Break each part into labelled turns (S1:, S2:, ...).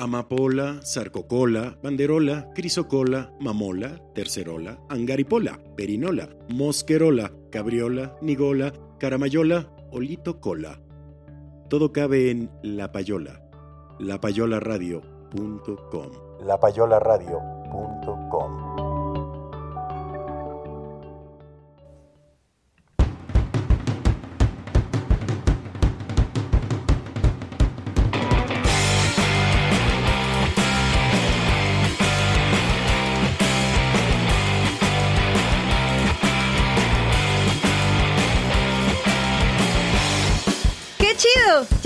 S1: Amapola, Sarcocola, Banderola, Crisocola, Mamola, Tercerola, Angaripola, Perinola, Mosquerola, Cabriola, Nigola, Caramayola, Olito Cola. Todo cabe en La Payola. lapayolaradio.com. lapayolaradio.com.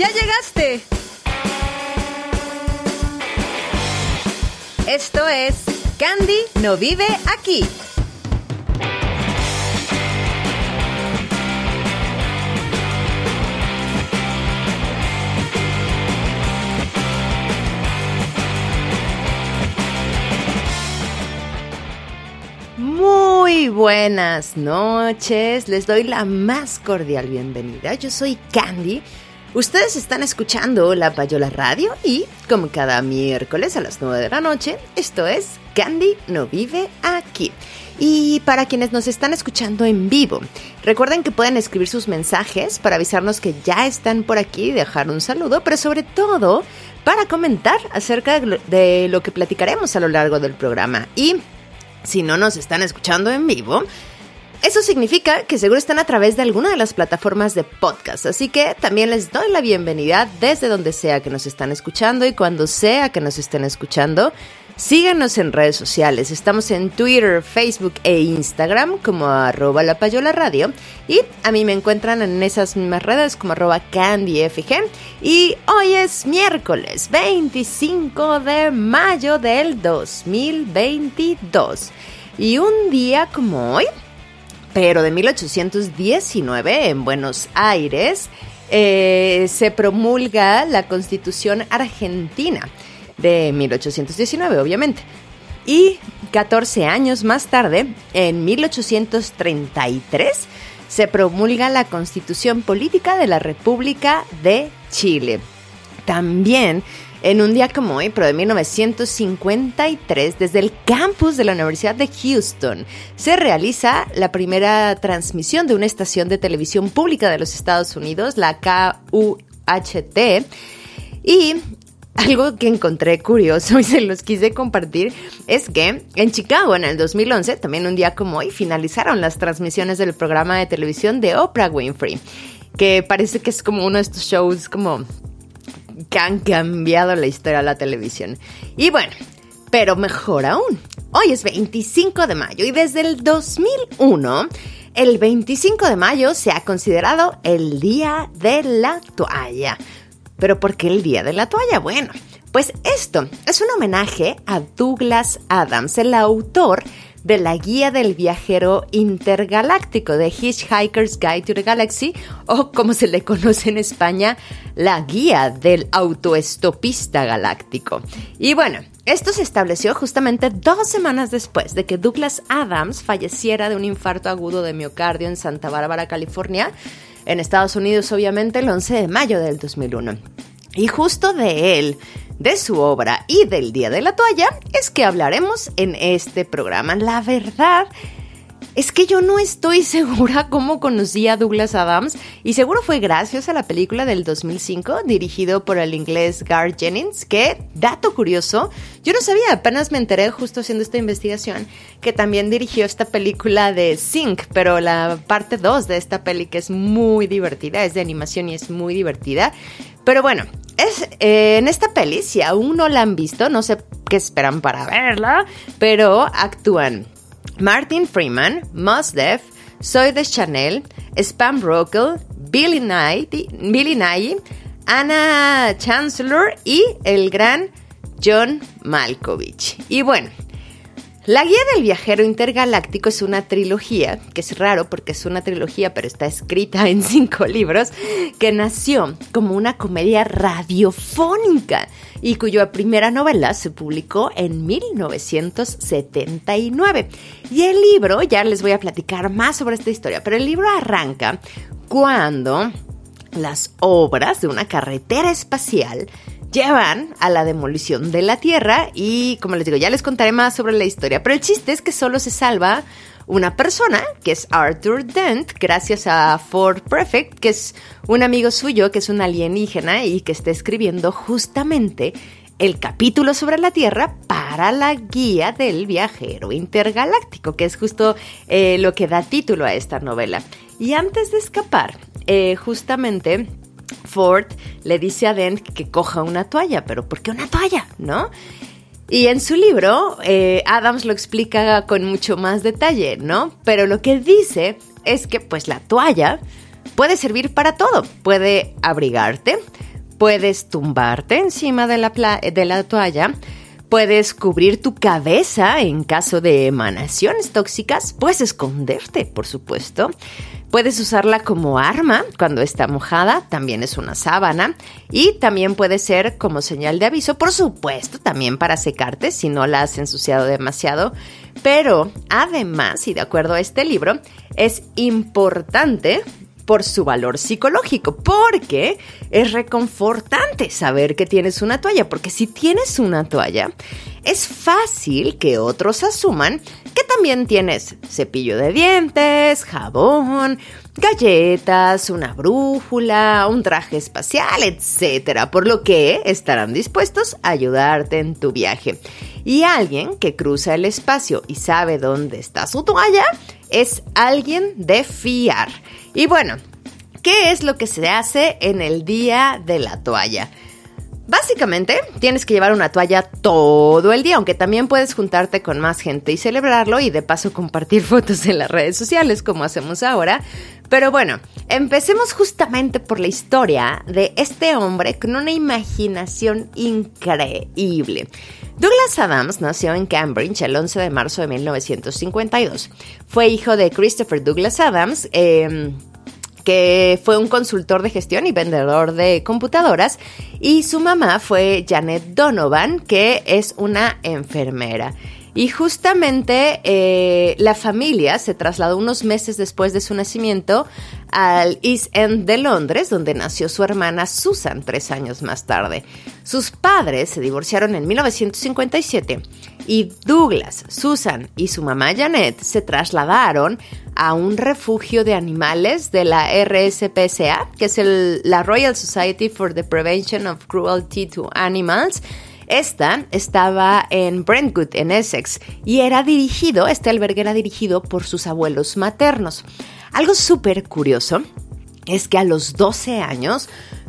S2: ¡Ya llegaste! Esto es Candy no vive aquí. Muy buenas noches, les doy la más cordial bienvenida. Yo soy Candy. Ustedes están escuchando La Payola Radio y, como cada miércoles a las 9 de la noche, esto es Candy no vive aquí. Y para quienes nos están escuchando en vivo, recuerden que pueden escribir sus mensajes para avisarnos que ya están por aquí, dejar un saludo, pero sobre todo para comentar acerca de lo que platicaremos a lo largo del programa. Y si no nos están escuchando en vivo, eso significa que seguro están a través de alguna de las plataformas de podcast, así que también les doy la bienvenida desde donde sea que nos están escuchando y cuando sea que nos estén escuchando. Síganos en redes sociales, estamos en Twitter, Facebook e Instagram como arroba la payola radio. Y a mí me encuentran en esas mismas redes como arroba candyfg. Y hoy es miércoles 25 de mayo del 2022 y un día como hoy pero de 1819 en Buenos Aires eh, se promulga la Constitución Argentina de 1819, obviamente. Y 14 años más tarde, en 1833, se promulga la Constitución Política de la República de Chile. También en un día como hoy, pero de 1953, desde el campus de la Universidad de Houston, se realiza la primera transmisión de una estación de televisión pública de los Estados Unidos, la KUHT, y algo que encontré curioso y se los quise compartir es que en Chicago en el 2011, también un día como hoy, finalizaron las transmisiones del programa de televisión de Oprah Winfrey, que parece que es como uno de estos shows como que han cambiado la historia de la televisión. Y bueno, pero mejor aún, hoy es 25 de mayo y desde el 2001, el 25 de mayo se ha considerado el Día de la Toalla. ¿Pero por qué el Día de la Toalla? Bueno, pues esto es un homenaje a Douglas Adams, el autor de la Guía del Viajero Intergaláctico de Hitchhiker's Guide to the Galaxy o como se le conoce en España, la Guía del Autoestopista Galáctico. Y bueno, esto se estableció justamente dos semanas después de que Douglas Adams falleciera de un infarto agudo de miocardio en Santa Bárbara, California, en Estados Unidos obviamente el 11 de mayo del 2001. Y justo de él, de su obra y del Día de la Toalla es que hablaremos en este programa. La verdad es que yo no estoy segura cómo conocí a Douglas Adams y seguro fue gracias a la película del 2005 dirigido por el inglés Gar Jennings, que, dato curioso, yo no sabía, apenas me enteré justo haciendo esta investigación, que también dirigió esta película de Sync, pero la parte 2 de esta peli que es muy divertida, es de animación y es muy divertida. Pero bueno, es, eh, en esta peli, si aún no la han visto, no sé qué esperan para verla, pero actúan Martin Freeman, Mos Def, Soy de Chanel, Spam Rockel, Billy Nye, Billy Nye, Anna Chancellor y el gran John Malkovich. Y bueno, la guía del viajero intergaláctico es una trilogía, que es raro porque es una trilogía, pero está escrita en cinco libros, que nació como una comedia radiofónica y cuya primera novela se publicó en 1979. Y el libro, ya les voy a platicar más sobre esta historia, pero el libro arranca cuando las obras de una carretera espacial llevan a la demolición de la Tierra y como les digo, ya les contaré más sobre la historia, pero el chiste es que solo se salva una persona, que es Arthur Dent, gracias a Ford Prefect, que es un amigo suyo, que es un alienígena y que está escribiendo justamente el capítulo sobre la Tierra para la guía del viajero intergaláctico, que es justo eh, lo que da título a esta novela. Y antes de escapar, eh, justamente Ford le dice a Dent que coja una toalla, pero ¿por qué una toalla? ¿No? Y en su libro, eh, Adams lo explica con mucho más detalle, ¿no? Pero lo que dice es que pues la toalla puede servir para todo. Puede abrigarte, puedes tumbarte encima de la, de la toalla, puedes cubrir tu cabeza en caso de emanaciones tóxicas, puedes esconderte, por supuesto. Puedes usarla como arma cuando está mojada, también es una sábana. Y también puede ser como señal de aviso, por supuesto, también para secarte si no la has ensuciado demasiado. Pero además, y de acuerdo a este libro, es importante por su valor psicológico, porque es reconfortante saber que tienes una toalla, porque si tienes una toalla, es fácil que otros asuman que también tienes cepillo de dientes, jabón, galletas, una brújula, un traje espacial, etc. Por lo que estarán dispuestos a ayudarte en tu viaje. Y alguien que cruza el espacio y sabe dónde está su toalla es alguien de fiar. Y bueno, ¿qué es lo que se hace en el día de la toalla? Básicamente, tienes que llevar una toalla todo el día, aunque también puedes juntarte con más gente y celebrarlo y de paso compartir fotos en las redes sociales como hacemos ahora. Pero bueno, empecemos justamente por la historia de este hombre con una imaginación increíble. Douglas Adams nació en Cambridge el 11 de marzo de 1952. Fue hijo de Christopher Douglas Adams. Eh, que fue un consultor de gestión y vendedor de computadoras, y su mamá fue Janet Donovan, que es una enfermera. Y justamente eh, la familia se trasladó unos meses después de su nacimiento al East End de Londres, donde nació su hermana Susan tres años más tarde. Sus padres se divorciaron en 1957 y Douglas, Susan y su mamá Janet se trasladaron a un refugio de animales de la RSPCA, que es la Royal Society for the Prevention of Cruelty to Animals, esta estaba en Brentwood, en Essex, y era dirigido, este albergue era dirigido por sus abuelos maternos. Algo súper curioso es que a los 12 años,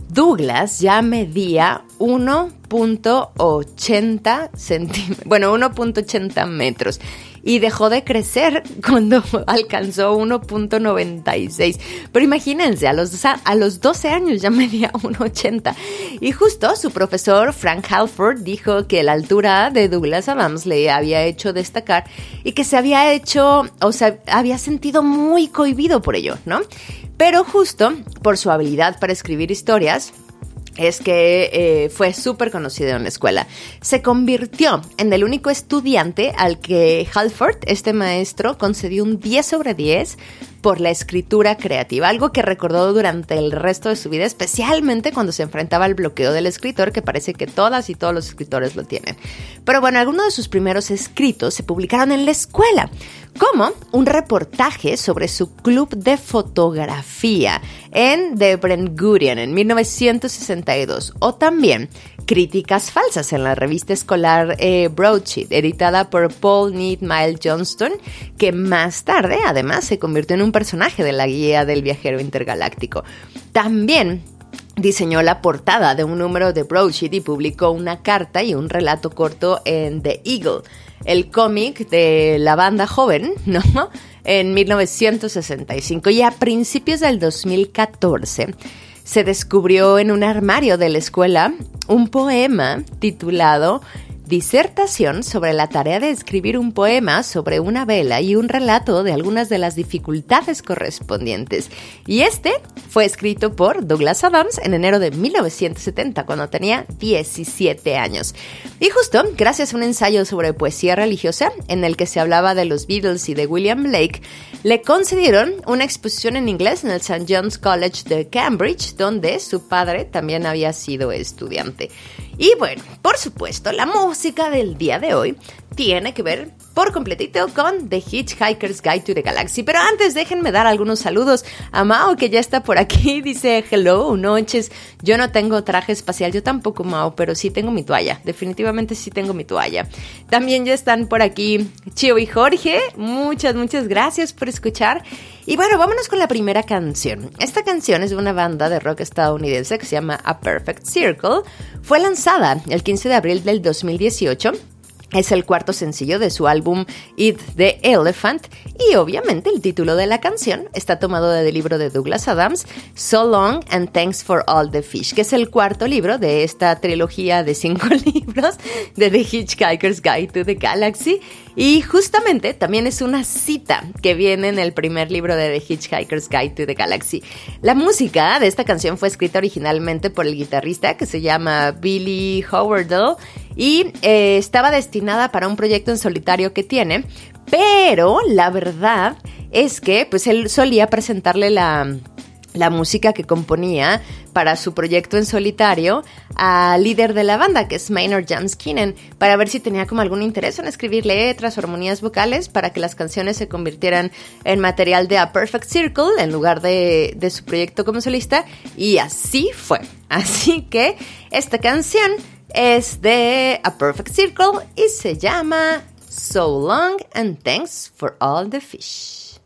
S2: Douglas ya medía 1.80 centímetros, bueno, 1.80 metros y dejó de crecer cuando alcanzó 1.96. Pero imagínense, a los, a los 12 años ya medía 1.80. Y justo su profesor Frank Halford dijo que la altura de Douglas Adams le había hecho destacar y que se había hecho, o sea, había sentido muy cohibido por ello, ¿no? Pero justo por su habilidad para escribir historias, es que eh, fue súper conocido en la escuela. Se convirtió en el único estudiante al que Halford, este maestro, concedió un 10 sobre 10 por la escritura creativa, algo que recordó durante el resto de su vida, especialmente cuando se enfrentaba al bloqueo del escritor, que parece que todas y todos los escritores lo tienen. Pero bueno, algunos de sus primeros escritos se publicaron en la escuela, como un reportaje sobre su club de fotografía en Gurion en 1962, o también críticas falsas en la revista escolar eh, Broadsheet, editada por Paul Need Johnston, que más tarde además se convirtió en un personaje de la guía del viajero intergaláctico. También diseñó la portada de un número de Broadsheet y publicó una carta y un relato corto en The Eagle, el cómic de la banda joven, ¿no? En 1965 y a principios del 2014 se descubrió en un armario de la escuela un poema titulado disertación sobre la tarea de escribir un poema sobre una vela y un relato de algunas de las dificultades correspondientes. Y este fue escrito por Douglas Adams en enero de 1970, cuando tenía 17 años. Y justo gracias a un ensayo sobre poesía religiosa, en el que se hablaba de los Beatles y de William Blake, le concedieron una exposición en inglés en el St. John's College de Cambridge, donde su padre también había sido estudiante. Y bueno, por supuesto, la música del día de hoy tiene que ver por completito con The Hitchhiker's Guide to the Galaxy. Pero antes déjenme dar algunos saludos a Mao que ya está por aquí. Dice, hello, noches. Yo no tengo traje espacial, yo tampoco Mao, pero sí tengo mi toalla. Definitivamente sí tengo mi toalla. También ya están por aquí Chio y Jorge. Muchas, muchas gracias por escuchar. Y bueno, vámonos con la primera canción. Esta canción es de una banda de rock estadounidense que se llama A Perfect Circle. Fue lanzada el 15 de abril del 2018 es el cuarto sencillo de su álbum Eat the Elephant y obviamente el título de la canción está tomado del libro de Douglas Adams, So Long and Thanks for All the Fish, que es el cuarto libro de esta trilogía de cinco libros de The Hitchhiker's Guide to the Galaxy y justamente también es una cita que viene en el primer libro de The Hitchhiker's Guide to the Galaxy. La música de esta canción fue escrita originalmente por el guitarrista que se llama Billy Howardell y eh, estaba destinada para un proyecto en solitario que tiene, pero la verdad es que pues él solía presentarle la la música que componía para su proyecto en solitario al líder de la banda, que es Maynard James Keenan, para ver si tenía como algún interés en escribir letras o armonías vocales para que las canciones se convirtieran en material de A Perfect Circle en lugar de, de su proyecto como solista. Y así fue. Así que esta canción es de A Perfect Circle y se llama So Long and Thanks for All the Fish.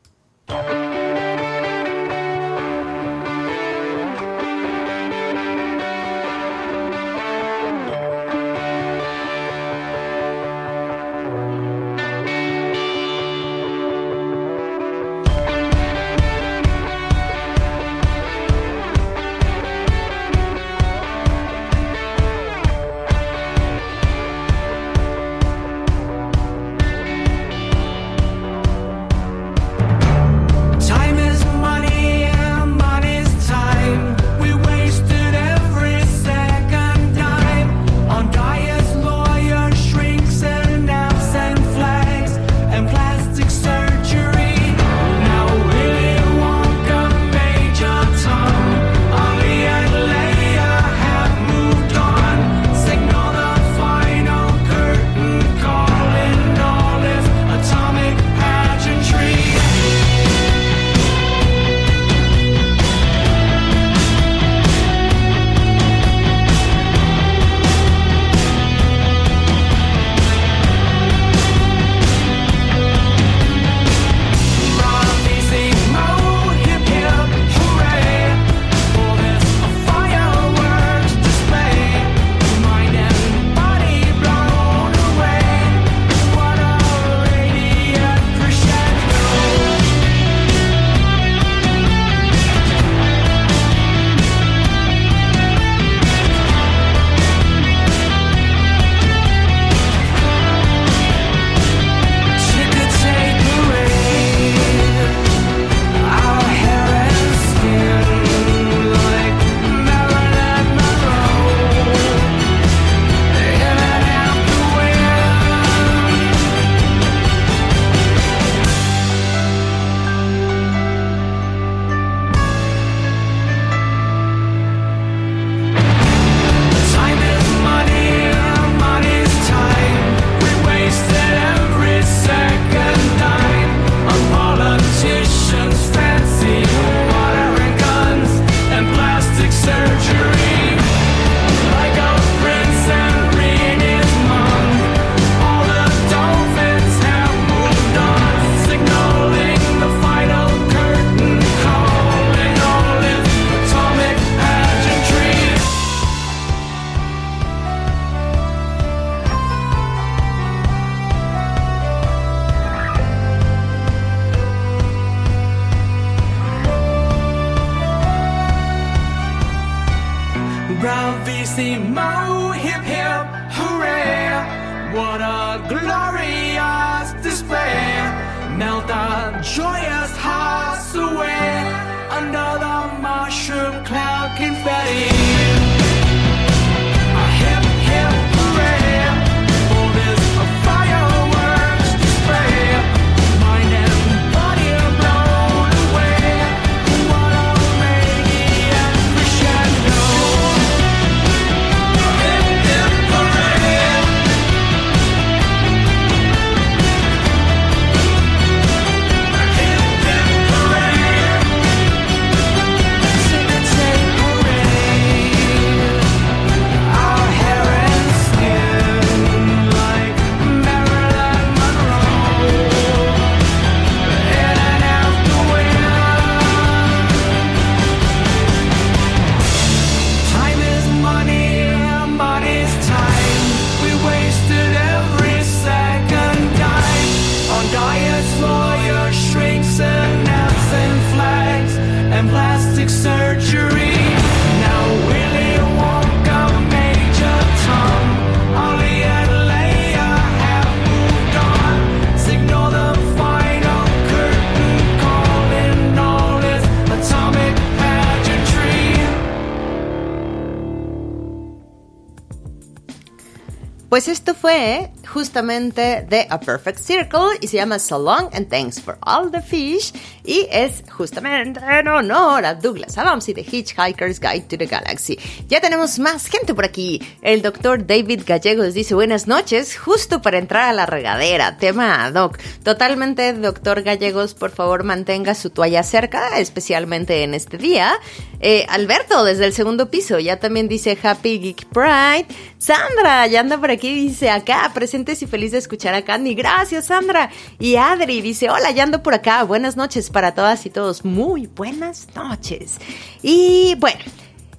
S2: Pues esto fue justamente de A Perfect Circle y se llama So Long and Thanks for All the Fish y es justamente en honor a Douglas Adams y The Hitchhiker's Guide to the Galaxy. Ya tenemos más gente por aquí. El doctor David Gallegos dice buenas noches, justo para entrar a la regadera. Tema doc. Totalmente, doctor Gallegos, por favor mantenga su toalla cerca, especialmente en este día. Eh, Alberto, desde el segundo piso, ya también dice Happy Geek Pride. Sandra, ya anda por aquí, dice acá, presentes y feliz de escuchar a Candy. Gracias, Sandra. Y Adri dice, hola, ya ando por acá. Buenas noches para todas y todos. Muy buenas noches. Y bueno.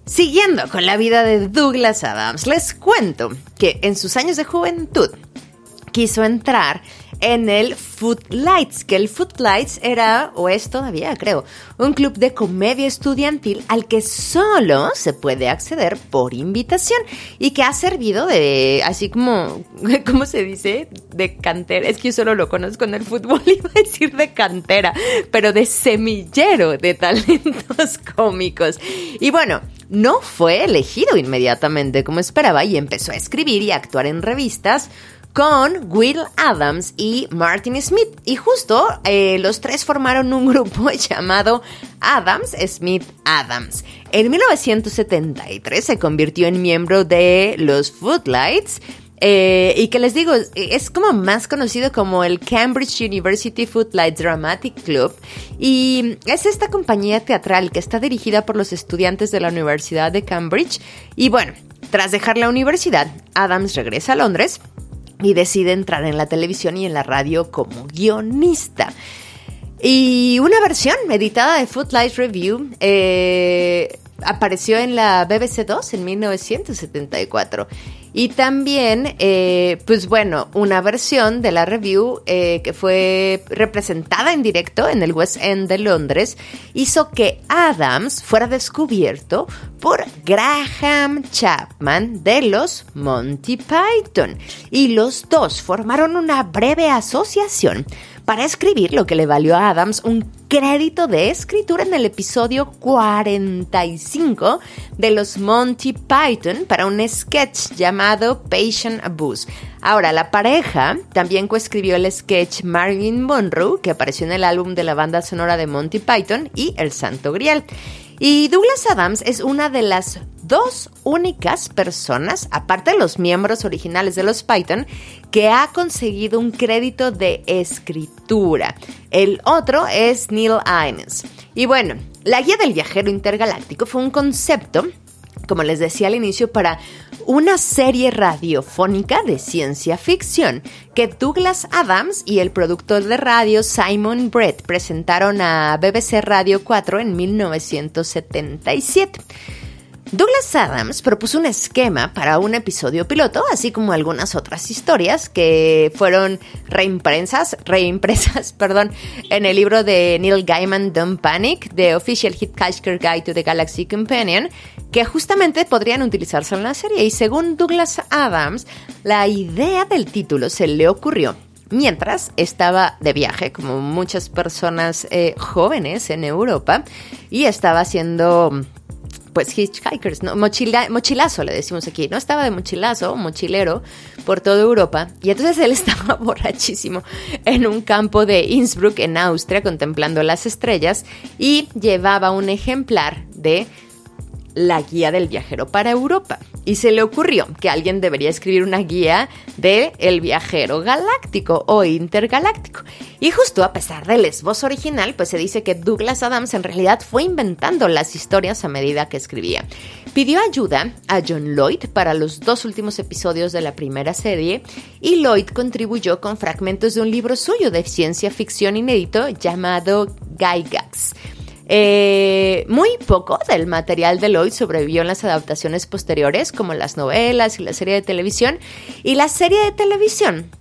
S2: Siguiendo con la vida de Douglas Adams, les cuento que en sus años de juventud quiso entrar en el Footlights, que el Footlights era, o es todavía creo, un club de comedia estudiantil al que solo se puede acceder por invitación y que ha servido de, así como, ¿cómo se dice? De cantera, es que yo solo lo conozco en el fútbol, iba a decir de cantera, pero de semillero de talentos cómicos. Y bueno, no fue elegido inmediatamente como esperaba y empezó a escribir y actuar en revistas con Will Adams y Martin Smith. Y justo eh, los tres formaron un grupo llamado Adams Smith Adams. En 1973 se convirtió en miembro de los Footlights. Eh, y que les digo, es como más conocido como el Cambridge University Footlights Dramatic Club. Y es esta compañía teatral que está dirigida por los estudiantes de la Universidad de Cambridge. Y bueno, tras dejar la universidad, Adams regresa a Londres y decide entrar en la televisión y en la radio como guionista. Y una versión editada de Footlight Review eh, apareció en la BBC 2 en 1974. Y también, eh, pues bueno, una versión de la review eh, que fue representada en directo en el West End de Londres hizo que Adams fuera descubierto por Graham Chapman de los Monty Python. Y los dos formaron una breve asociación para escribir lo que le valió a Adams un crédito de escritura en el episodio 45 de los Monty Python para un sketch llamado Patient Abuse. Ahora, la pareja también coescribió el sketch Marilyn Monroe, que apareció en el álbum de la banda sonora de Monty Python, y El Santo Grial. Y Douglas Adams es una de las dos únicas personas, aparte de los miembros originales de los Python, que ha conseguido un crédito de escritura. El otro es Neil Innes. Y bueno, la guía del viajero intergaláctico fue un concepto como les decía al inicio, para una serie radiofónica de ciencia ficción que Douglas Adams y el productor de radio Simon Brett presentaron a BBC Radio 4 en 1977. Douglas Adams propuso un esquema para un episodio piloto, así como algunas otras historias que fueron reimpresas, reimpresas perdón, en el libro de Neil Gaiman, Don't Panic, The Official Hitchhiker Guide to the Galaxy Companion, que justamente podrían utilizarse en la serie. Y según Douglas Adams, la idea del título se le ocurrió mientras estaba de viaje, como muchas personas eh, jóvenes en Europa, y estaba haciendo pues hitchhikers, ¿no? Mochila, mochilazo le decimos aquí, ¿no? Estaba de mochilazo, mochilero, por toda Europa. Y entonces él estaba borrachísimo en un campo de Innsbruck, en Austria, contemplando las estrellas y llevaba un ejemplar de la guía del viajero para Europa. Y se le ocurrió que alguien debería escribir una guía de el viajero galáctico o intergaláctico. Y justo a pesar del esbozo original, pues se dice que Douglas Adams en realidad fue inventando las historias a medida que escribía. Pidió ayuda a John Lloyd para los dos últimos episodios de la primera serie y Lloyd contribuyó con fragmentos de un libro suyo de ciencia ficción inédito llamado Gygax. Eh, muy poco del material de Lloyd sobrevivió en las adaptaciones posteriores, como las novelas y la serie de televisión. Y la serie de televisión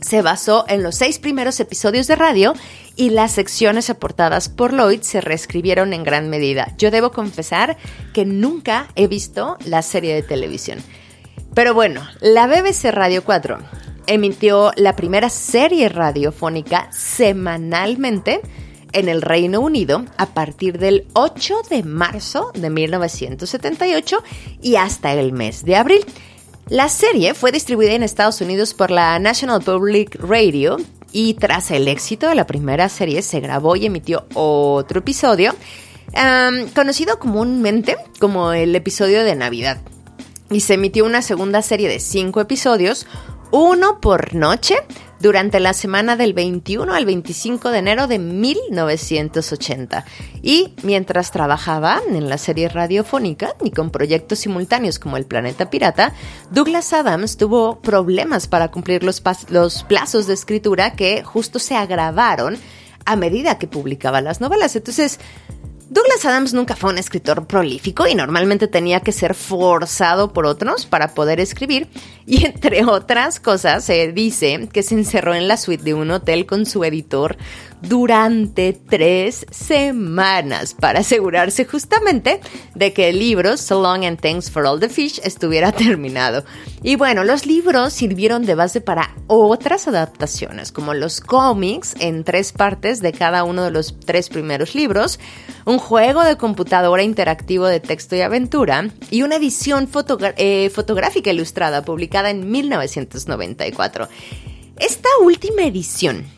S2: se basó en los seis primeros episodios de radio y las secciones aportadas por Lloyd se reescribieron en gran medida. Yo debo confesar que nunca he visto la serie de televisión. Pero bueno, la BBC Radio 4 emitió la primera serie radiofónica semanalmente en el Reino Unido a partir del 8 de marzo de 1978 y hasta el mes de abril. La serie fue distribuida en Estados Unidos por la National Public Radio y tras el éxito de la primera serie se grabó y emitió otro episodio, conocido comúnmente como el episodio de Navidad. Y se emitió una segunda serie de cinco episodios, uno por noche, durante la semana del 21 al 25 de enero de 1980. Y mientras trabajaba en la serie radiofónica y con proyectos simultáneos como El Planeta Pirata, Douglas Adams tuvo problemas para cumplir los, los plazos de escritura que justo se agravaron a medida que publicaba las novelas. Entonces, Douglas Adams nunca fue un escritor prolífico y normalmente tenía que ser forzado por otros para poder escribir. Y entre otras cosas se dice que se encerró en la suite de un hotel con su editor durante tres semanas para asegurarse justamente de que el libro So Long and Thanks for All the Fish estuviera terminado. Y bueno, los libros sirvieron de base para otras adaptaciones, como los cómics en tres partes de cada uno de los tres primeros libros, un juego de computadora interactivo de texto y aventura y una edición eh, fotográfica ilustrada publicada en 1994. Esta última edición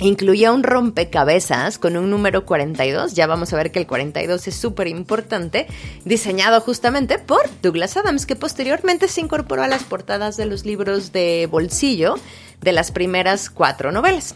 S2: incluía un rompecabezas con un número 42, ya vamos a ver que el 42 es súper importante, diseñado justamente por Douglas Adams, que posteriormente se incorporó a las portadas de los libros de bolsillo de las primeras cuatro novelas.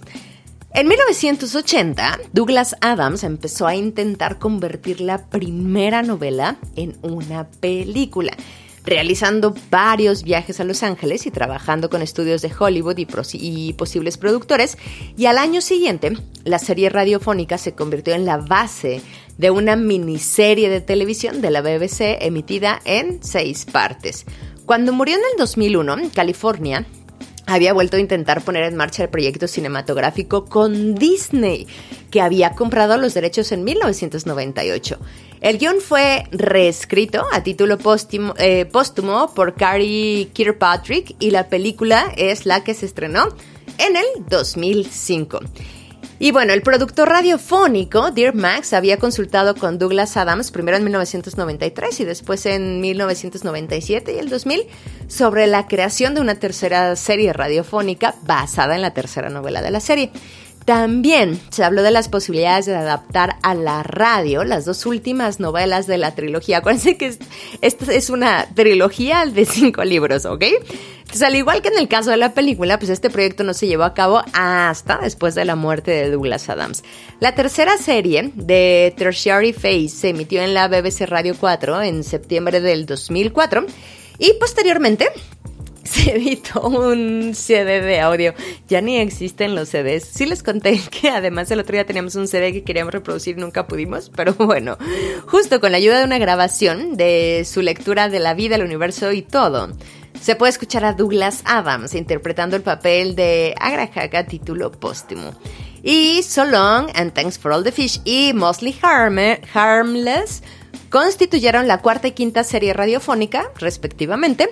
S2: En 1980, Douglas Adams empezó a intentar convertir la primera novela en una película realizando varios viajes a Los Ángeles y trabajando con estudios de Hollywood y, posibles productores. Y al año siguiente, la serie radiofónica se convirtió en la base de una miniserie de televisión de la BBC emitida en seis partes. Cuando murió en el 2001, en California, había vuelto a intentar poner en marcha el proyecto cinematográfico con Disney, que había comprado los derechos en 1998. El guion fue reescrito a título eh, póstumo, por Carrie Kirkpatrick y la película es la que se estrenó en el 2005. Y bueno, el productor radiofónico, Dear Max, había consultado con Douglas Adams primero en 1993 y después en 1997 y el 2000 sobre la creación de una tercera serie radiofónica basada en la tercera novela de la serie. También se habló de las posibilidades de adaptar a la radio las dos últimas novelas de la trilogía. Acuérdense que esta es una trilogía de cinco libros, ¿ok? Entonces, al igual que en el caso de la película, pues este proyecto no se llevó a cabo hasta después de la muerte de Douglas Adams. La tercera serie de Tertiary Phase se emitió en la BBC Radio 4 en septiembre del 2004 y posteriormente se editó un CD de audio. Ya ni existen los CDs. Sí les conté que además el otro día teníamos un CD que queríamos reproducir y nunca pudimos, pero bueno, justo con la ayuda de una grabación de su lectura de la vida, el universo y todo. Se puede escuchar a Douglas Adams interpretando el papel de Agrajaga título póstumo. Y So Long and Thanks for All the Fish y Mostly Harmless constituyeron la cuarta y quinta serie radiofónica, respectivamente,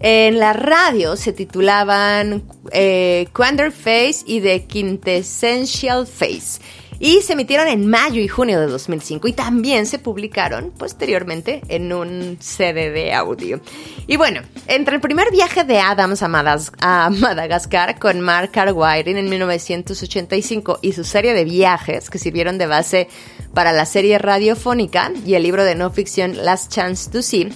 S2: en la radio se titulaban eh, Quander Face y The Quintessential Face. Y se emitieron en mayo y junio de 2005 y también se publicaron posteriormente en un CD de audio. Y bueno, entre el primer viaje de Adams a, Madagascar con Mark Carwiring en 1985 y su serie de viajes que sirvieron de base para la serie radiofónica y el libro de no ficción Last Chance to See,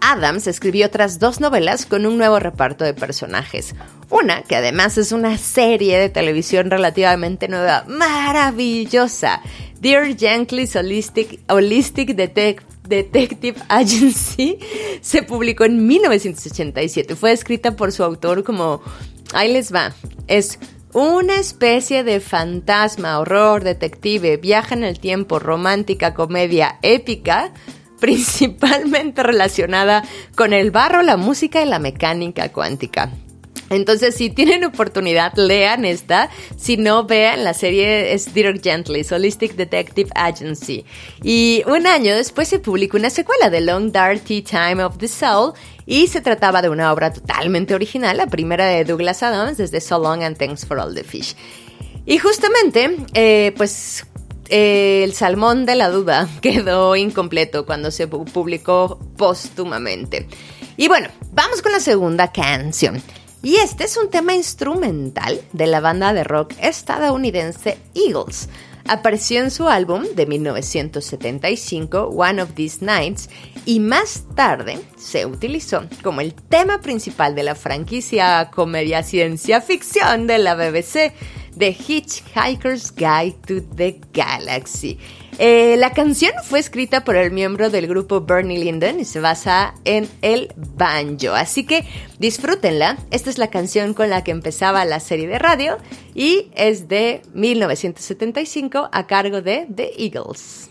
S2: Adams escribió otras dos novelas con un nuevo reparto de personajes. Una, que además es una serie de televisión relativamente nueva, maravillosa. Dear Yankees Holistic, Holistic Detective Agency se publicó en 1987. Fue escrita por su autor como... Ahí les va. Es una especie de fantasma, horror, detective, viaja en el tiempo, romántica, comedia, épica principalmente relacionada con el barro, la música y la mecánica cuántica. Entonces, si tienen oportunidad, lean esta. Si no, vean la serie es Dirk Gently, Holistic Detective Agency. Y un año después se publicó una secuela de Long Tea Time of the Soul y se trataba de una obra totalmente original, la primera de Douglas Adams desde So Long and Thanks for All the Fish. Y justamente, eh, pues el Salmón de la Duda quedó incompleto cuando se publicó póstumamente. Y bueno, vamos con la segunda canción. Y este es un tema instrumental de la banda de rock estadounidense Eagles. Apareció en su álbum de 1975, One of These Nights, y más tarde se utilizó como el tema principal de la franquicia comedia ciencia ficción de la BBC The Hitchhiker's Guide to the Galaxy. Eh, la canción fue escrita por el miembro del grupo Bernie Linden y se basa en el banjo. Así que disfrútenla. Esta es la canción con la que empezaba la serie de radio y es de 1975 a cargo de The Eagles.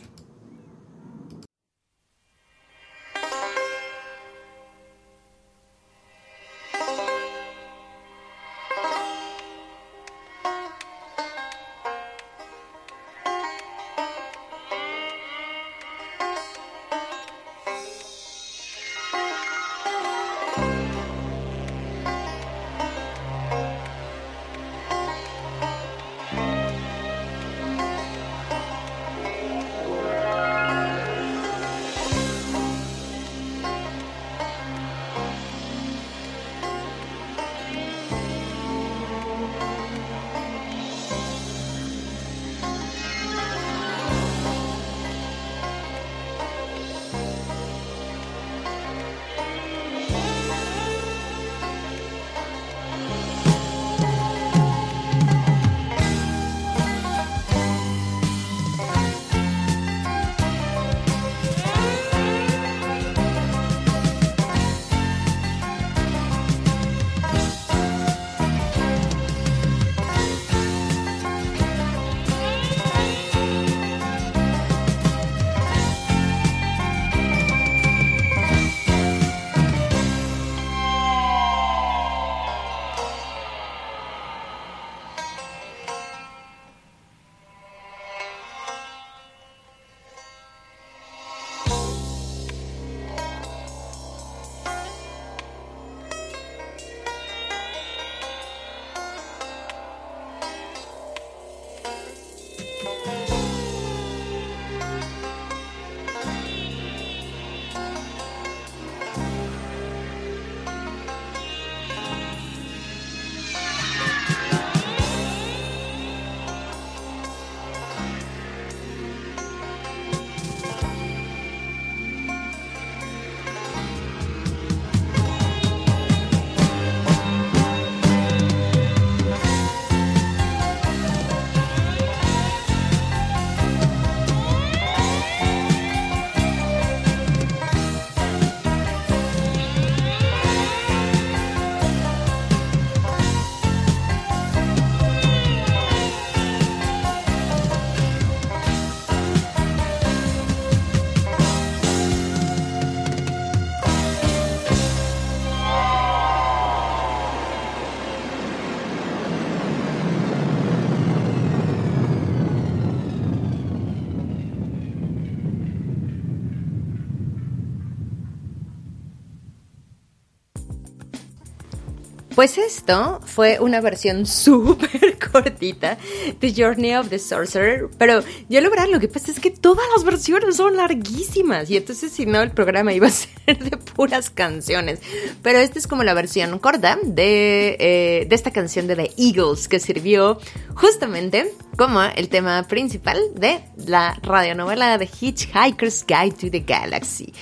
S2: Pues esto fue una versión súper cortita de Journey of the Sorcerer, pero yo lograr lo que pasa es que todas las versiones son larguísimas y entonces si no el programa iba a ser de puras canciones. Pero esta es como la versión corta de, eh, de esta canción de The Eagles que sirvió justamente como el tema principal de la radionovela de Hitchhiker's Guide to the Galaxy.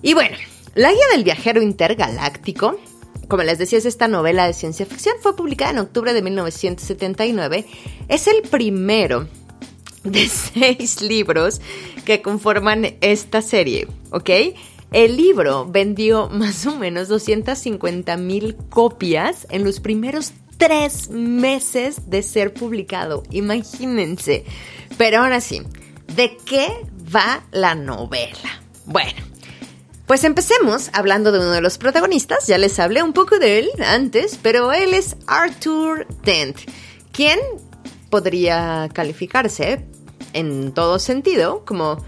S2: Y bueno, la guía del viajero intergaláctico, como les decía, es esta novela de ciencia ficción, fue publicada en octubre de 1979. Es el primero de seis libros que conforman esta serie, ¿ok? El libro vendió más o menos 250 mil copias en los primeros tres meses de ser publicado. Imagínense. Pero ahora sí, ¿de qué va la novela? Bueno, pues empecemos hablando de uno de los protagonistas, ya les hablé un poco de él antes, pero él es Arthur Dent, quien podría calificarse en todo sentido como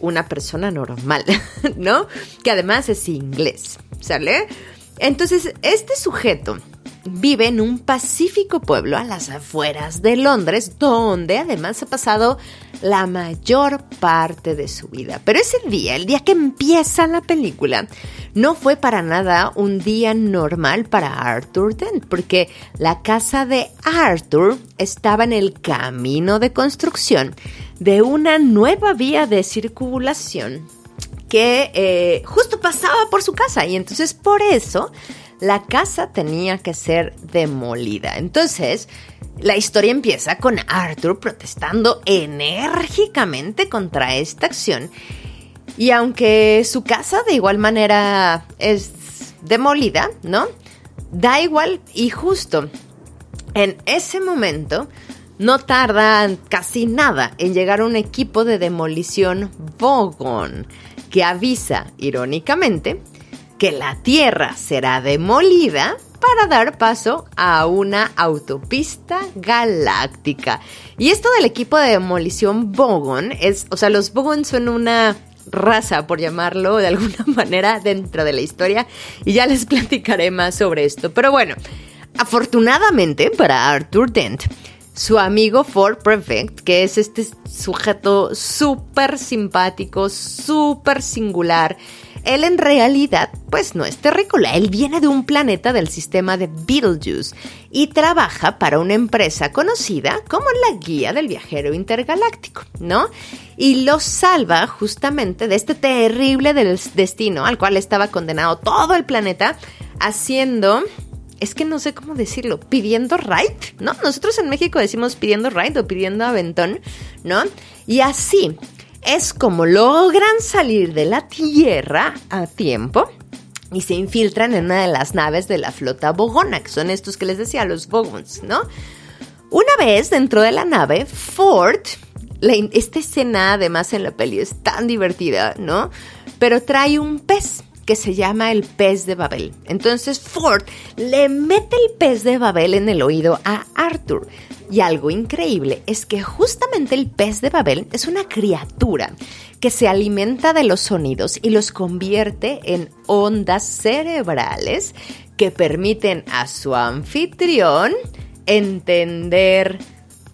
S2: una persona normal, ¿no? Que además es inglés, ¿sale? Entonces, este sujeto vive en un pacífico pueblo a las afueras de Londres, donde además ha pasado la mayor parte de su vida. Pero ese día, el día que empieza la película, no fue para nada un día normal para Arthur Dent, porque la casa de Arthur estaba en el camino de construcción de una nueva vía de circulación que eh, justo pasaba por su casa y entonces por eso la casa tenía que ser demolida. Entonces, la historia empieza con Arthur protestando enérgicamente contra esta acción. Y aunque su casa de igual manera es demolida, ¿no? Da igual y justo en ese momento no tarda casi nada en llegar un equipo de demolición Vogon que avisa, irónicamente, que la Tierra será demolida para dar paso a una autopista galáctica. Y esto del equipo de demolición Bogon es, o sea, los Bogon son una raza, por llamarlo de alguna manera, dentro de la historia, y ya les platicaré más sobre esto. Pero bueno, afortunadamente para Arthur Dent, su amigo Ford Prefect, que es este sujeto súper simpático, súper singular, él en realidad, pues no es terrícola, él viene de un planeta del sistema de Betelgeuse y trabaja para una empresa conocida como la Guía del Viajero Intergaláctico, ¿no? Y lo salva justamente de este terrible destino al cual estaba condenado todo el planeta haciendo es que no sé cómo decirlo, pidiendo right, ¿no? Nosotros en México decimos pidiendo right o pidiendo aventón, ¿no? Y así, es como logran salir de la Tierra a tiempo y se infiltran en una de las naves de la flota Bogona, que son estos que les decía, los Bogons, ¿no? Una vez dentro de la nave, Ford, esta escena además en la peli es tan divertida, ¿no? Pero trae un pez que se llama el pez de Babel. Entonces Ford le mete el pez de Babel en el oído a Arthur. Y algo increíble es que justamente el pez de Babel es una criatura que se alimenta de los sonidos y los convierte en ondas cerebrales que permiten a su anfitrión entender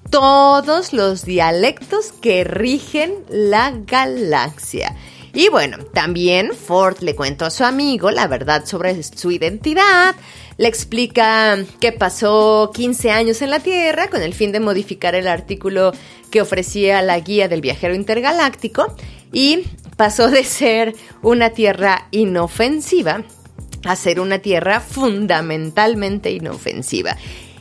S2: todos los dialectos que rigen la galaxia. Y bueno, también Ford le cuento a su amigo la verdad sobre su identidad, le explica que pasó 15 años en la Tierra con el fin de modificar el artículo que ofrecía la guía del viajero intergaláctico y pasó de ser una Tierra inofensiva a ser una Tierra fundamentalmente inofensiva.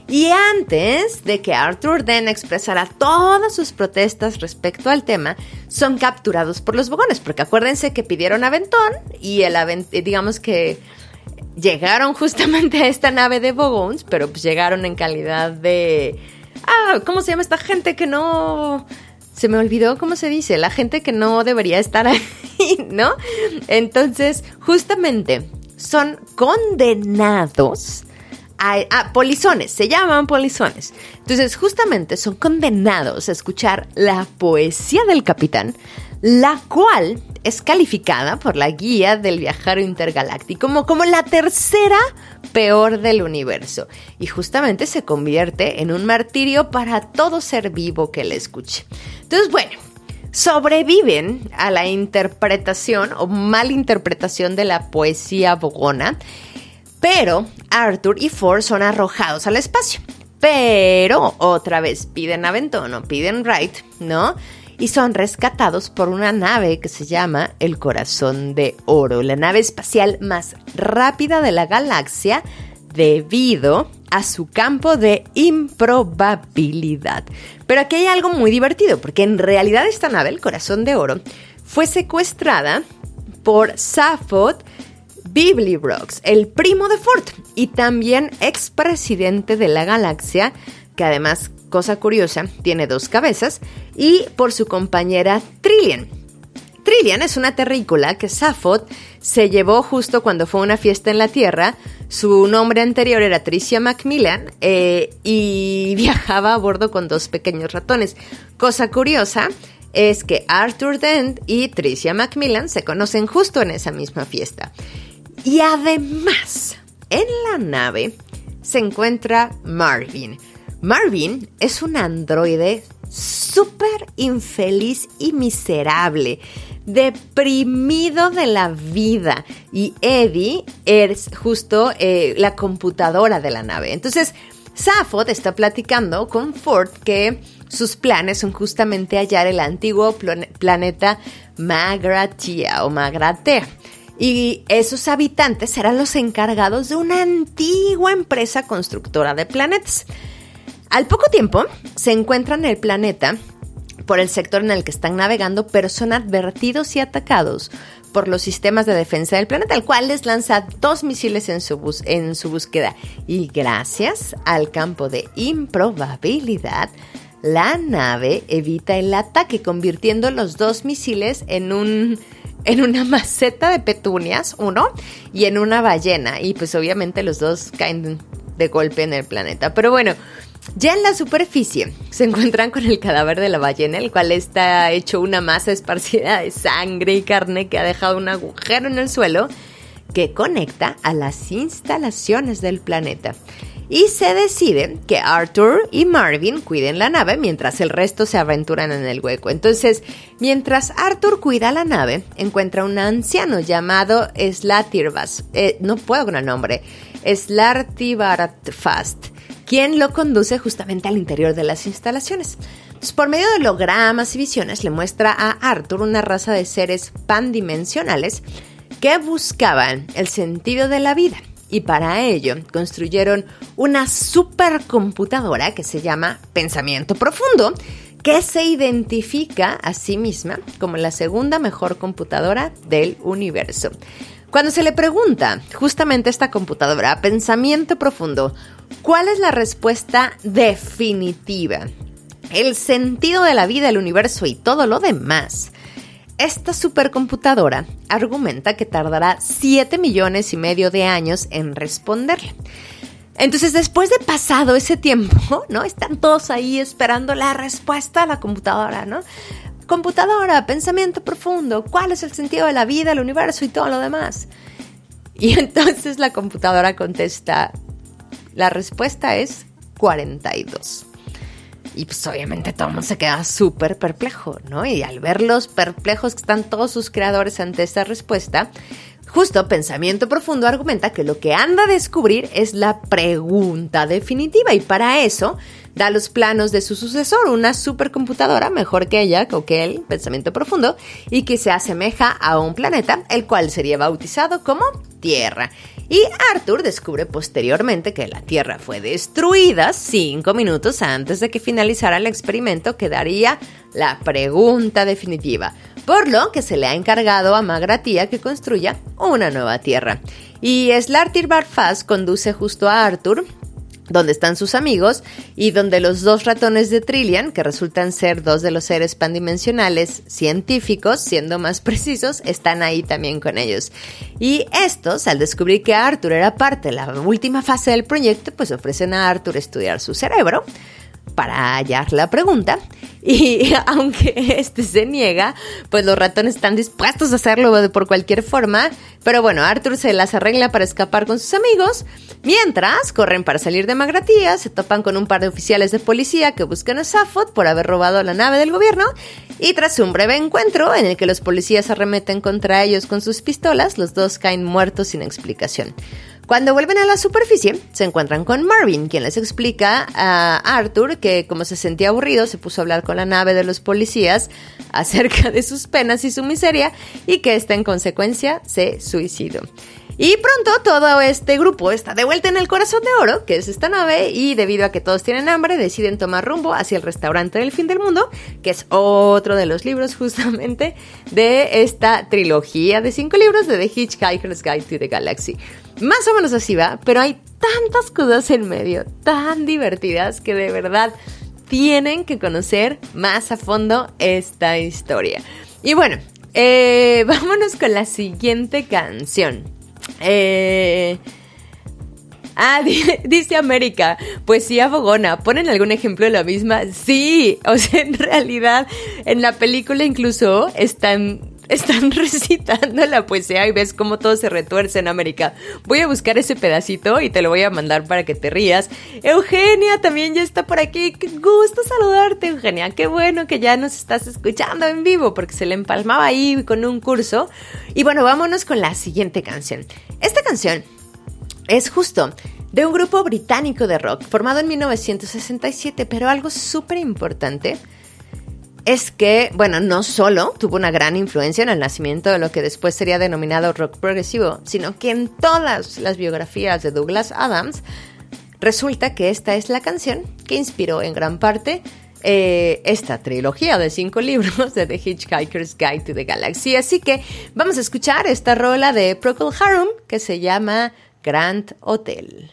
S2: Y antes de que Arthur Den expresara todas sus protestas respecto al tema, son capturados por los bogones, porque acuérdense que pidieron aventón y el digamos que llegaron justamente a esta nave de Bogons, pero pues llegaron en calidad de... Ah, ¿cómo se llama esta gente que no... Se me olvidó cómo se dice, la gente que no debería estar ahí, ¿no? Entonces, justamente son condenados a, a, polizones, se llaman polizones. Entonces, justamente son condenados a escuchar la poesía del capitán, la cual es calificada por la guía del viajero intergaláctico como, como la tercera peor del universo y justamente se convierte en un martirio para todo ser vivo que la escuche. Entonces, bueno, sobreviven a la interpretación o malinterpretación de la poesía bogona, pero Arthur y Ford son arrojados al espacio. Pero otra vez piden aventón o piden right, ¿no? Y son rescatados por una nave que se llama el Corazón de Oro, la nave espacial más rápida de la galaxia debido a su campo de improbabilidad. Pero aquí hay algo muy divertido, porque en realidad esta nave, el Corazón de Oro, fue secuestrada por Safod Biblibrox, el primo de Ford y también expresidente de la galaxia, que además, cosa curiosa, tiene dos cabezas, y por su compañera Trillian. Trillian es una terrícola que Safod se llevó justo cuando fue a una fiesta en la Tierra. Su nombre anterior era Tricia Macmillan eh, y viajaba a bordo con dos pequeños ratones. Cosa curiosa es que Arthur Dent y Tricia Macmillan se conocen justo en esa misma fiesta. Y además, en la nave se encuentra Marvin. Marvin es un androide súper infeliz y miserable, deprimido de la vida. Y Eddie es justo eh, la computadora de la nave. Entonces, Safod está platicando con Ford que sus planes son justamente hallar el antiguo planeta Magratia o Magratea y esos habitantes serán los encargados de una antigua empresa constructora de planetas. Al poco tiempo se encuentran en el planeta por el sector en el que están navegando, pero son advertidos y atacados por los sistemas de defensa del planeta, el cual les lanza dos misiles en su, en su búsqueda. Y gracias al campo de improbabilidad, la nave evita el ataque, convirtiendo los dos misiles en un en una maceta de petunias, uno, y en una ballena. Y pues obviamente los dos caen de golpe en el planeta. Pero bueno, ya en la superficie se encuentran con el cadáver de la ballena, el cual está hecho una masa esparcida de sangre y carne que ha dejado un agujero en el suelo que conecta a las instalaciones del planeta y se decide que Arthur y Marvin cuiden la nave mientras el resto se aventuran en el hueco. Entonces, mientras Arthur cuida la nave, encuentra un anciano llamado Slatirbas, eh, no puedo con el nombre, Slartibartfast, quien lo conduce justamente al interior de las instalaciones. por medio de hologramas y visiones le muestra a Arthur una raza de seres pandimensionales que buscaban el sentido de la vida y para ello construyeron una supercomputadora que se llama Pensamiento Profundo, que se identifica a sí misma como la segunda mejor computadora del universo. Cuando se le pregunta justamente a esta computadora, Pensamiento Profundo, ¿cuál es la respuesta definitiva? El sentido de la vida, el universo y todo lo demás esta supercomputadora argumenta que tardará 7 millones y medio de años en responderle. Entonces, después de pasado ese tiempo, ¿no? Están todos ahí esperando la respuesta a la computadora, ¿no? Computadora, pensamiento profundo, ¿cuál es el sentido de la vida, el universo y todo lo demás? Y entonces la computadora contesta, la respuesta es 42. Y pues obviamente todo el mundo se queda súper perplejo, ¿no? Y al ver los perplejos que están todos sus creadores ante esta respuesta, Justo Pensamiento Profundo argumenta que lo que anda a descubrir es la pregunta definitiva y para eso da los planos de su sucesor, una supercomputadora mejor que ella o que él, Pensamiento Profundo, y que se asemeja a un planeta, el cual sería bautizado como Tierra. Y Arthur descubre posteriormente que la Tierra fue destruida cinco minutos antes de que finalizara el experimento que daría la pregunta definitiva, por lo que se le ha encargado a Magratia que construya una nueva Tierra. Y Slartir Barfaz conduce justo a Arthur donde están sus amigos y donde los dos ratones de Trillian, que resultan ser dos de los seres pandimensionales científicos, siendo más precisos, están ahí también con ellos. Y estos, al descubrir que Arthur era parte de la última fase del proyecto, pues ofrecen a Arthur estudiar su cerebro para hallar la pregunta Y aunque este se niega, pues los ratones están dispuestos a hacerlo por cualquier forma. Pero bueno, Arthur se las arregla para escapar con sus amigos. Mientras, corren para salir de Magratía, se topan con un par de oficiales de policía que buscan a Safot por haber robado la nave del gobierno. Y tras un breve encuentro en el que los policías arremeten contra ellos con sus pistolas, los dos caen muertos sin explicación. Cuando vuelven a la superficie, se encuentran con Marvin, quien les explica a Arthur que como se sentía aburrido, se puso a hablar con la nave de los policías acerca de sus penas y su miseria y que esta en consecuencia se suicidó. Y pronto todo este grupo está de vuelta en el corazón de oro, que es esta nave, y debido a que todos tienen hambre, deciden tomar rumbo hacia el restaurante del fin del mundo, que es otro de los libros justamente de esta trilogía de cinco libros de The Hitchhiker's Guide to the Galaxy. Más o menos así va, pero hay tantas cosas en medio, tan divertidas, que de verdad tienen que conocer más a fondo esta historia. Y bueno, eh, vámonos con la siguiente canción. Eh... Ah, dice América, poesía fogona. ¿Ponen algún ejemplo de la misma? Sí, o sea, en realidad, en la película incluso están, están recitando la poesía y ves cómo todo se retuerce en América. Voy a buscar ese pedacito y te lo voy a mandar para que te rías. Eugenia también ya está por aquí. Qué gusto saludarte, Eugenia. Qué bueno que ya nos estás escuchando en vivo porque se le empalmaba ahí con un curso. Y bueno, vámonos con la siguiente canción. Esta canción es justo de un grupo británico de rock formado en 1967, pero algo súper importante es que, bueno, no solo tuvo una gran influencia en el nacimiento de lo que después sería denominado rock progresivo, sino que en todas las biografías de Douglas Adams resulta que esta es la canción que inspiró en gran parte eh, esta trilogía de cinco libros de The Hitchhiker's Guide to the Galaxy. Así que vamos a escuchar esta rola de Procol Harum que se llama Grand Hotel.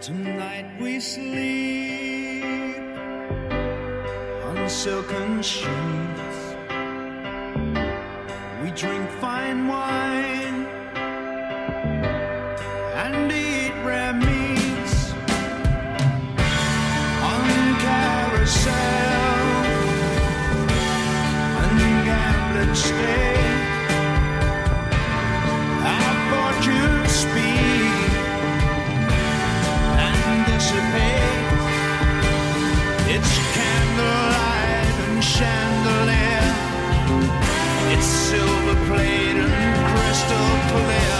S3: Tonight we sleep on silken sheets. We drink fine wine silver plate and crystal clear.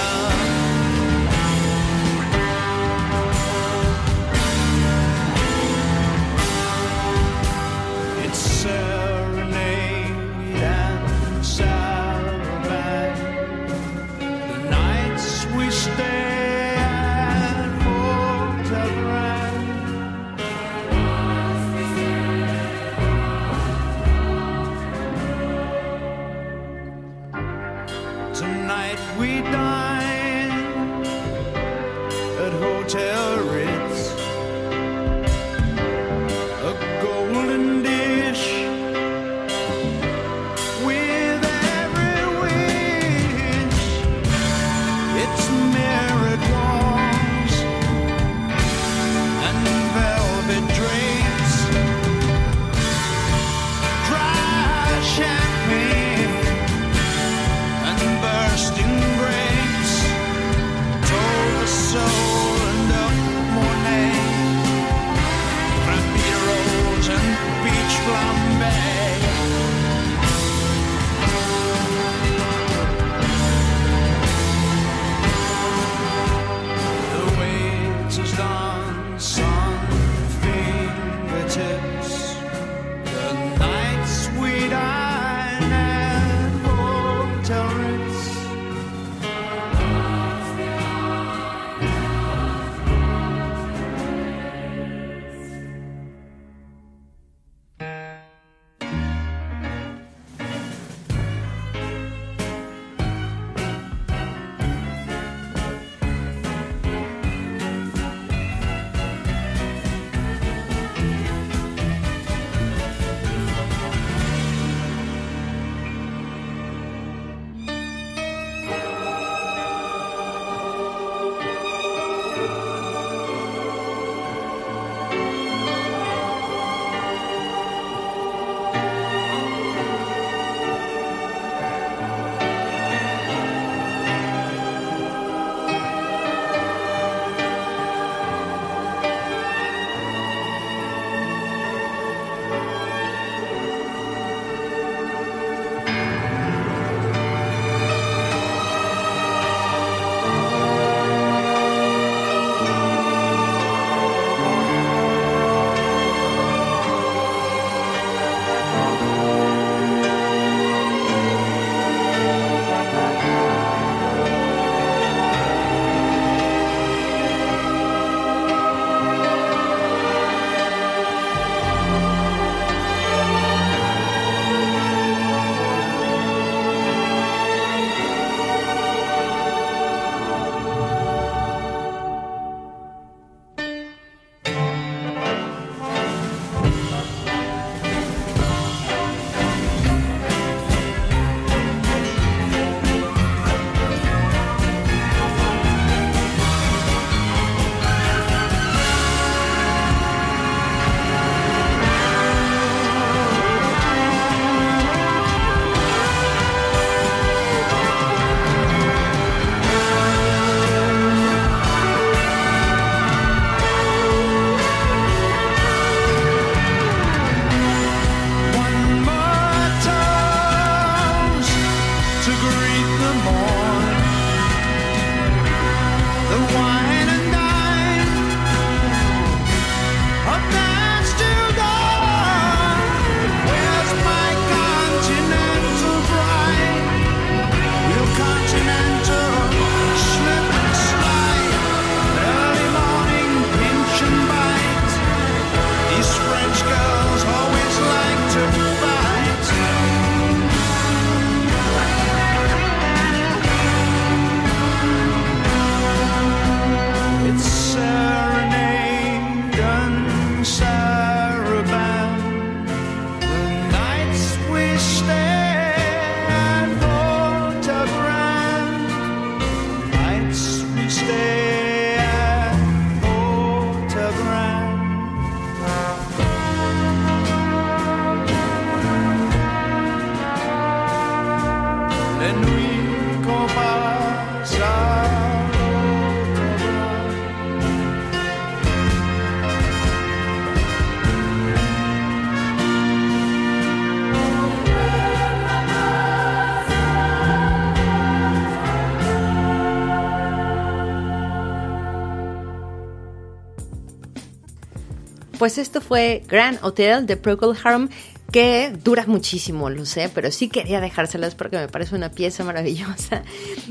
S2: Pues esto fue Grand Hotel de Procol Harum que dura muchísimo, lo sé, pero sí quería dejárselas porque me parece una pieza maravillosa.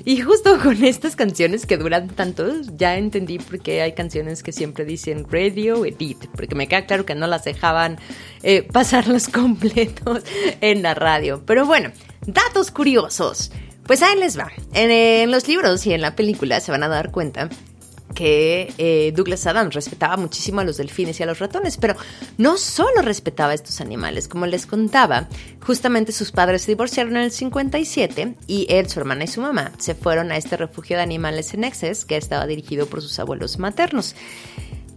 S2: Y justo con estas canciones que duran tanto, ya entendí por qué hay canciones que siempre dicen radio edit, porque me queda claro que no las dejaban eh, pasarlos completos en la radio. Pero bueno, datos curiosos. Pues ahí les va. En los libros y en la película se van a dar cuenta que eh, Douglas Adams respetaba muchísimo a los delfines y a los ratones, pero no solo respetaba a estos animales, como les contaba, justamente sus padres se divorciaron en el 57 y él, su hermana y su mamá se fueron a este refugio de animales en Excess que estaba dirigido por sus abuelos maternos.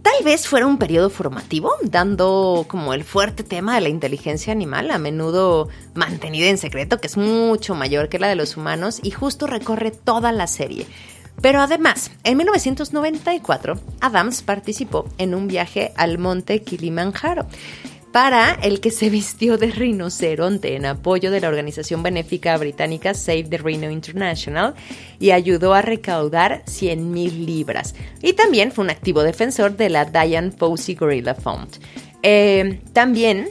S2: Tal vez fuera un periodo formativo, dando como el fuerte tema de la inteligencia animal, a menudo mantenida en secreto, que es mucho mayor que la de los humanos, y justo recorre toda la serie. Pero además, en 1994, Adams participó en un viaje al monte Kilimanjaro para el que se vistió de rinoceronte en apoyo de la organización benéfica británica Save the Rhino International y ayudó a recaudar 100 mil libras. Y también fue un activo defensor de la Diane Fossey Gorilla Fund. Eh, también,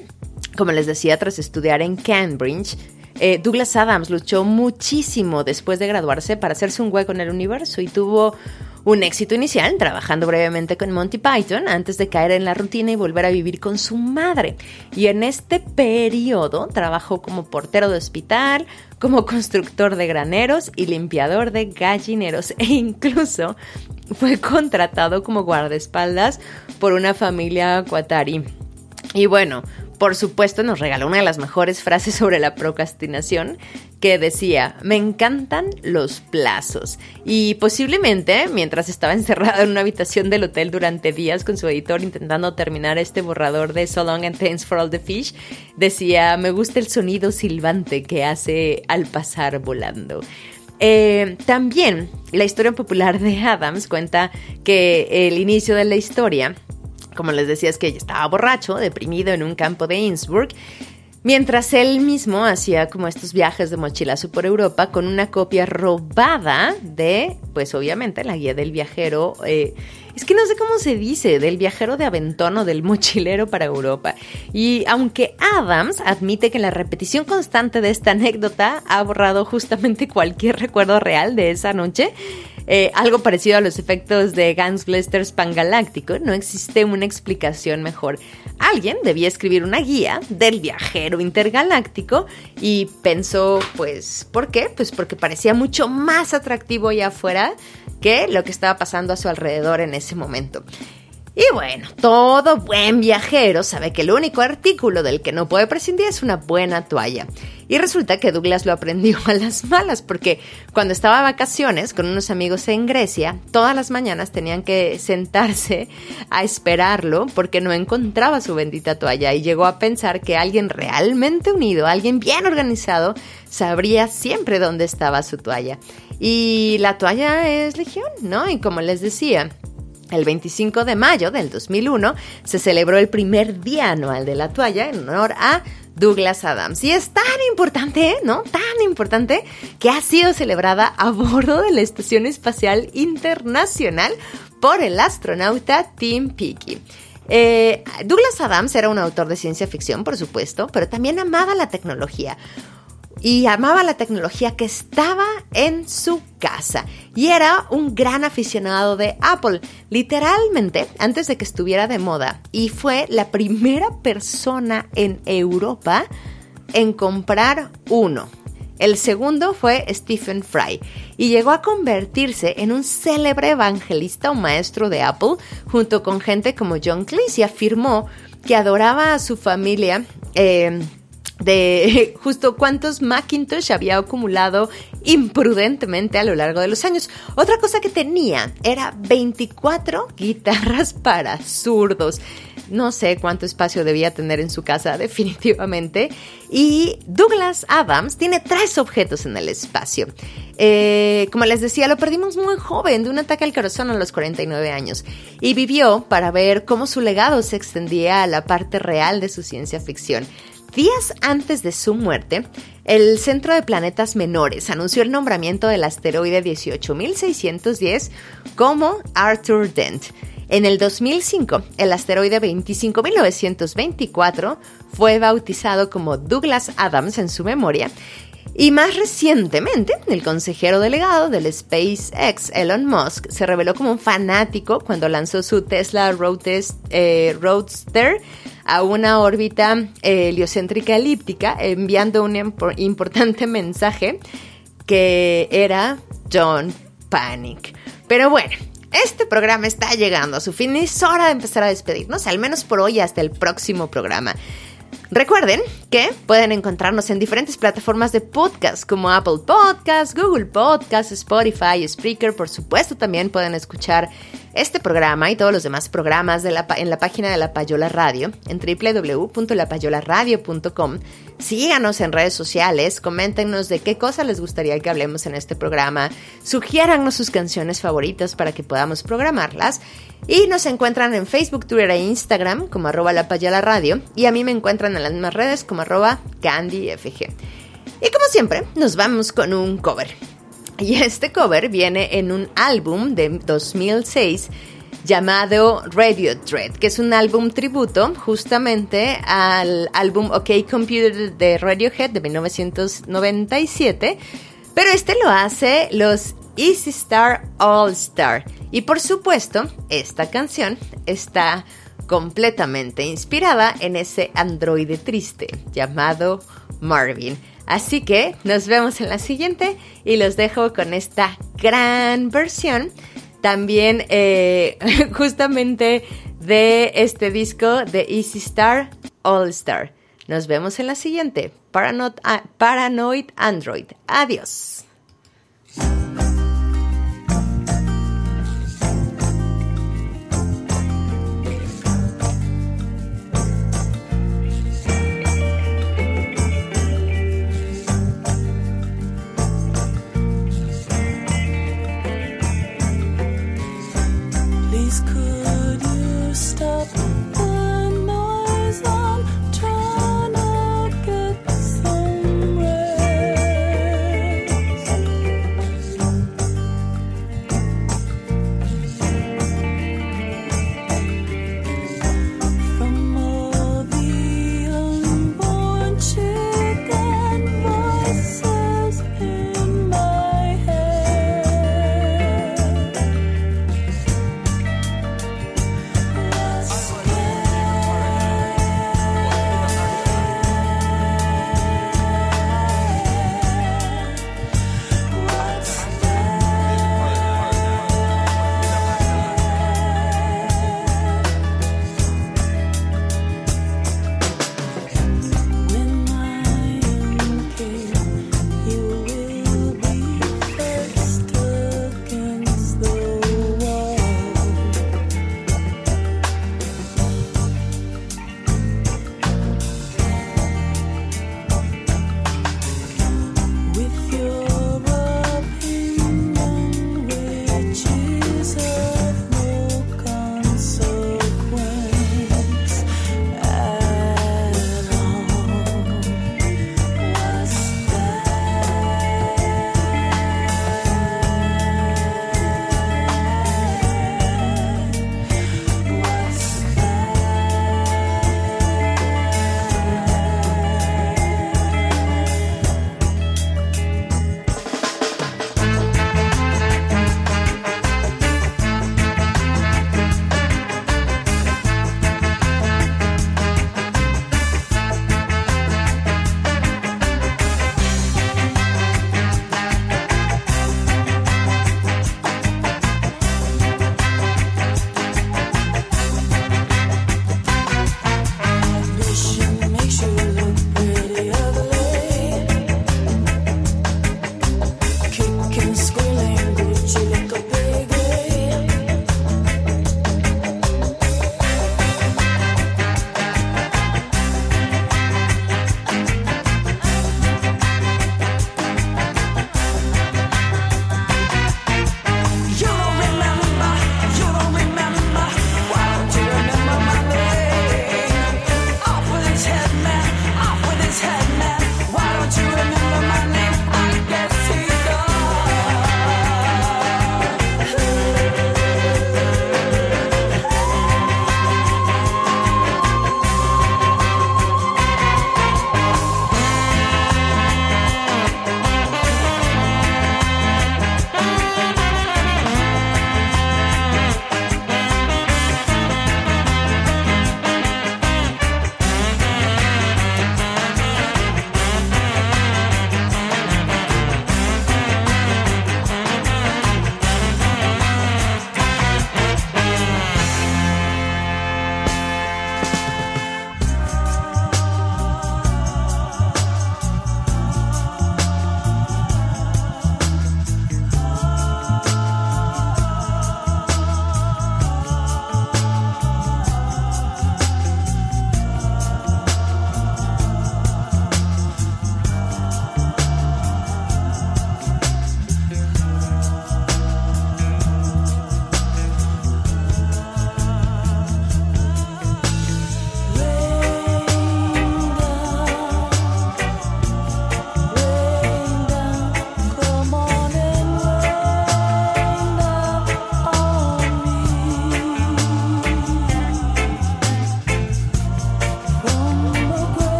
S2: como les decía, tras estudiar en Cambridge, eh, Douglas Adams luchó muchísimo después de graduarse para hacerse un hueco en el universo y tuvo un éxito inicial trabajando brevemente con Monty Python antes de caer en la rutina y volver a vivir con su madre. Y en este periodo trabajó como portero de hospital, como constructor de graneros y limpiador de gallineros e incluso fue contratado como guardaespaldas por una familia Qatari. Y bueno, por supuesto nos regaló una de las mejores frases sobre la procrastinación que decía, me encantan los plazos. Y posiblemente, mientras estaba encerrada en una habitación del hotel durante días con su editor intentando terminar este borrador de So Long and Thanks for All the Fish, decía, me gusta el sonido silbante que hace al pasar volando. Eh, también la historia popular de Adams cuenta que el inicio de la historia como les decía, es que estaba borracho, deprimido en un campo de Innsbruck, mientras él mismo hacía como estos viajes de mochilazo por Europa con una copia robada de, pues obviamente, la guía del viajero. Eh, es que no sé cómo se dice, del viajero de aventón o del mochilero para Europa. Y aunque Adams admite que la repetición constante de esta anécdota ha borrado justamente cualquier recuerdo real de esa noche, eh, algo parecido a los efectos de Gans Blasters Pangaláctico, no existe una explicación mejor. Alguien debía escribir una guía del viajero intergaláctico y pensó, pues, ¿por qué? Pues porque parecía mucho más atractivo allá afuera que lo que estaba pasando a su alrededor en ese momento. Y bueno, todo buen viajero sabe que el único artículo del que no puede prescindir es una buena toalla. Y resulta que Douglas lo aprendió a las malas, porque cuando estaba de vacaciones con unos amigos en Grecia, todas las mañanas tenían que sentarse a esperarlo porque no encontraba su bendita toalla y llegó a pensar que alguien realmente unido, alguien bien organizado, sabría siempre dónde estaba su toalla. Y la toalla es legión, ¿no? Y como les decía, el 25 de mayo del 2001 se celebró el primer día anual de la toalla en honor a Douglas Adams. Y es tan importante, ¿no? Tan importante que ha sido celebrada a bordo de la Estación Espacial Internacional por el astronauta Tim Peake. Eh, Douglas Adams era un autor de ciencia ficción, por supuesto, pero también amaba la tecnología y amaba la tecnología que estaba en su casa. Y era un gran aficionado de Apple, literalmente antes de que estuviera de moda. Y fue la primera persona en Europa en comprar uno. El segundo fue Stephen Fry y llegó a convertirse en un célebre evangelista o maestro de Apple junto con gente como John Cleese y afirmó que adoraba a su familia. Eh, de justo cuántos Macintosh había acumulado imprudentemente a lo largo de los años. Otra cosa que tenía era 24 guitarras para zurdos. No sé cuánto espacio debía tener en su casa, definitivamente. Y Douglas Adams tiene tres objetos en el espacio. Eh, como les decía, lo perdimos muy joven de un ataque al corazón a los 49 años. Y vivió para ver cómo su legado se extendía a la parte real de su ciencia ficción. Días antes de su muerte, el Centro de Planetas Menores anunció el nombramiento del asteroide 18610 como Arthur Dent. En el 2005, el asteroide 25924 fue bautizado como Douglas Adams en su memoria y más recientemente, el consejero delegado del SpaceX, Elon Musk, se reveló como un fanático cuando lanzó su Tesla Roadster, eh, Roadster a una órbita eh, heliocéntrica elíptica, enviando un impo- importante mensaje que era Don't Panic. Pero bueno, este programa está llegando a su fin y es hora de empezar a despedirnos, al menos por hoy hasta el próximo programa. Recuerden que pueden encontrarnos en diferentes plataformas de podcast como Apple Podcasts, Google Podcasts, Spotify, Spreaker. Por supuesto, también pueden escuchar este programa y todos los demás programas en la página de La Payola Radio en www.lapayolaradio.com. Síganos en redes sociales, coméntenos de qué cosas les gustaría que hablemos en este programa, sugiérannos sus canciones favoritas para que podamos programarlas. Y nos encuentran en Facebook, Twitter e Instagram como arroba La Payola Radio y a mí me encuentran en las mismas redes como arroba CandyFG. Y como siempre, nos vamos con un cover. Y este cover viene en un álbum de 2006 llamado Radio Dread, que es un álbum tributo justamente al álbum OK Computer de Radiohead de 1997, pero este lo hace los Easy Star All Star. Y por supuesto, esta canción está completamente inspirada en ese androide triste llamado Marvin. Así que nos vemos en la siguiente y los dejo con esta gran versión también eh, justamente de este disco de Easy Star All Star. Nos vemos en la siguiente. Ah, Paranoid Android. Adiós.
S4: Stop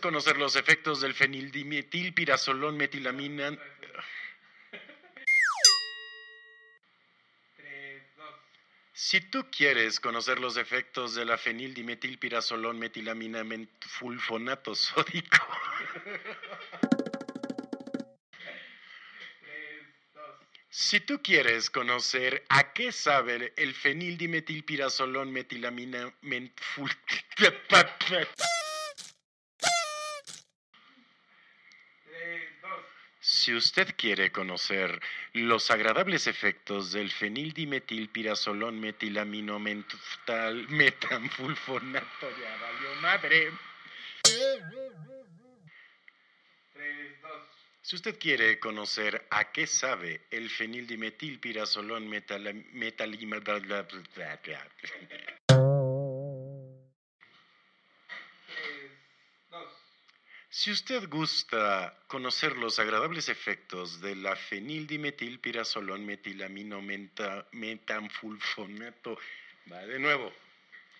S1: Conocer los efectos del fenildimetilpirazolón metilamina... Si tú quieres conocer los efectos de la fenildimetilpirazolón metilamina fulfonato sódico... Si tú quieres conocer a qué sabe el fenildimetilpirazolón metilamina mentful... Si usted quiere conocer los agradables efectos del fenildimetilpirazolón metilamino mental metanfulfonato, ya valió madre. Si usted quiere conocer a qué sabe el fenildimetilpirazolón metala- metalima... Si usted gusta conocer los agradables efectos de la fenildimetilpirazolón metilamino metanfulfonato, va de nuevo.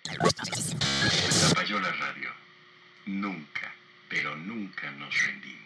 S1: La Payola Radio. Nunca, pero nunca nos rendimos.